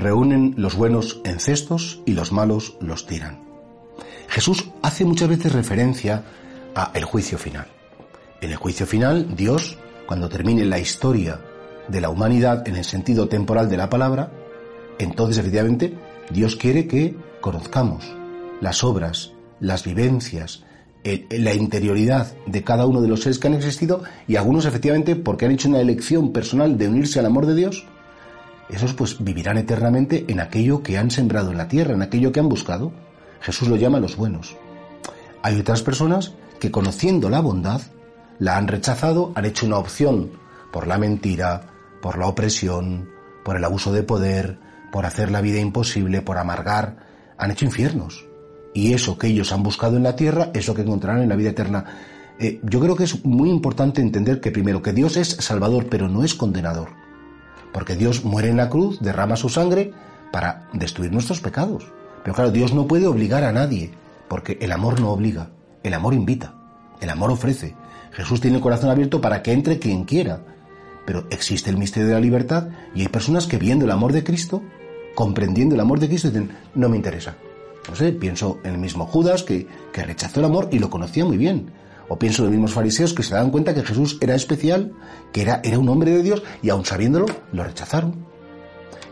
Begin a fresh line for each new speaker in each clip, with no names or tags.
reúnen los buenos en cestos y los malos los tiran. Jesús hace muchas veces referencia a el juicio final. En el juicio final, Dios, cuando termine la historia de la humanidad en el sentido temporal de la palabra, entonces efectivamente Dios quiere que conozcamos las obras, las vivencias, la interioridad de cada uno de los seres que han existido y algunos efectivamente porque han hecho una elección personal de unirse al amor de Dios, esos pues vivirán eternamente en aquello que han sembrado en la tierra, en aquello que han buscado. Jesús lo llama los buenos. Hay otras personas que conociendo la bondad, la han rechazado, han hecho una opción por la mentira, por la opresión, por el abuso de poder, por hacer la vida imposible, por amargar, han hecho infiernos. Y eso que ellos han buscado en la tierra, eso que encontrarán en la vida eterna. Eh, yo creo que es muy importante entender que primero que Dios es salvador, pero no es condenador. Porque Dios muere en la cruz, derrama su sangre para destruir nuestros pecados. Pero claro, Dios no puede obligar a nadie, porque el amor no obliga, el amor invita, el amor ofrece. Jesús tiene el corazón abierto para que entre quien quiera. Pero existe el misterio de la libertad y hay personas que viendo el amor de Cristo, comprendiendo el amor de Cristo, dicen, no me interesa. No sé, pienso en el mismo Judas que, que rechazó el amor y lo conocía muy bien. O pienso en los mismos fariseos que se dan cuenta que Jesús era especial, que era, era un hombre de Dios y aun sabiéndolo, lo rechazaron.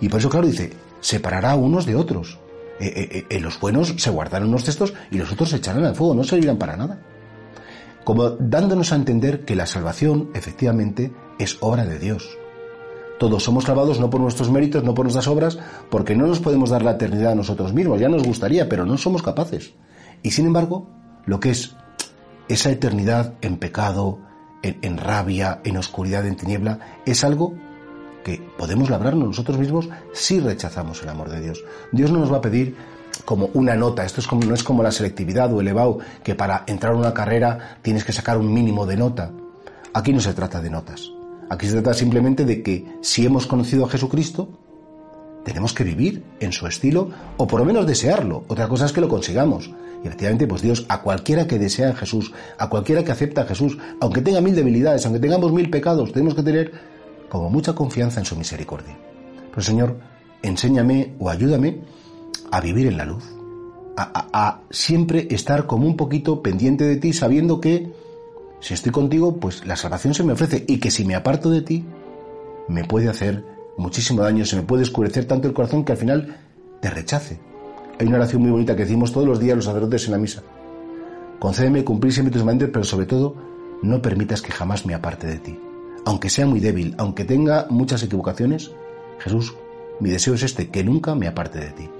Y por eso, claro, dice, separará a unos de otros. Eh, eh, eh, los buenos se guardarán unos cestos y los otros se echarán al fuego, no servirán para nada. Como dándonos a entender que la salvación, efectivamente, es obra de Dios. Todos somos salvados no por nuestros méritos, no por nuestras obras, porque no nos podemos dar la eternidad a nosotros mismos. Ya nos gustaría, pero no somos capaces. Y sin embargo, lo que es esa eternidad en pecado, en, rabia, en oscuridad, en tiniebla, es algo que podemos labrarnos nosotros mismos si rechazamos el amor de Dios. Dios no nos va a pedir como una nota, esto es como, no es como la selectividad o el EBAU, que para entrar a una carrera tienes que sacar un mínimo de nota. Aquí no se trata de notas. Aquí se trata simplemente de que si hemos conocido a Jesucristo, tenemos que vivir en su estilo o por lo menos desearlo. Otra cosa es que lo consigamos. Y efectivamente, pues Dios, a cualquiera que desea a Jesús, a cualquiera que acepta a Jesús, aunque tenga mil debilidades, aunque tengamos mil pecados, tenemos que tener como mucha confianza en su misericordia. Pero Señor, enséñame o ayúdame a vivir en la luz, a, a siempre estar como un poquito pendiente de ti, sabiendo que si estoy contigo, pues la salvación se me ofrece y que si me aparto de ti, me puede hacer muchísimo daño, se me puede oscurecer tanto el corazón que al final te rechace. Hay una oración muy bonita que decimos todos los días los sacerdotes en la misa. Concédeme cumplir siempre tus mandamientos, pero sobre todo, no permitas que jamás me aparte de ti. Aunque sea muy débil, aunque tenga muchas equivocaciones, Jesús, mi deseo es este, que nunca me aparte de ti.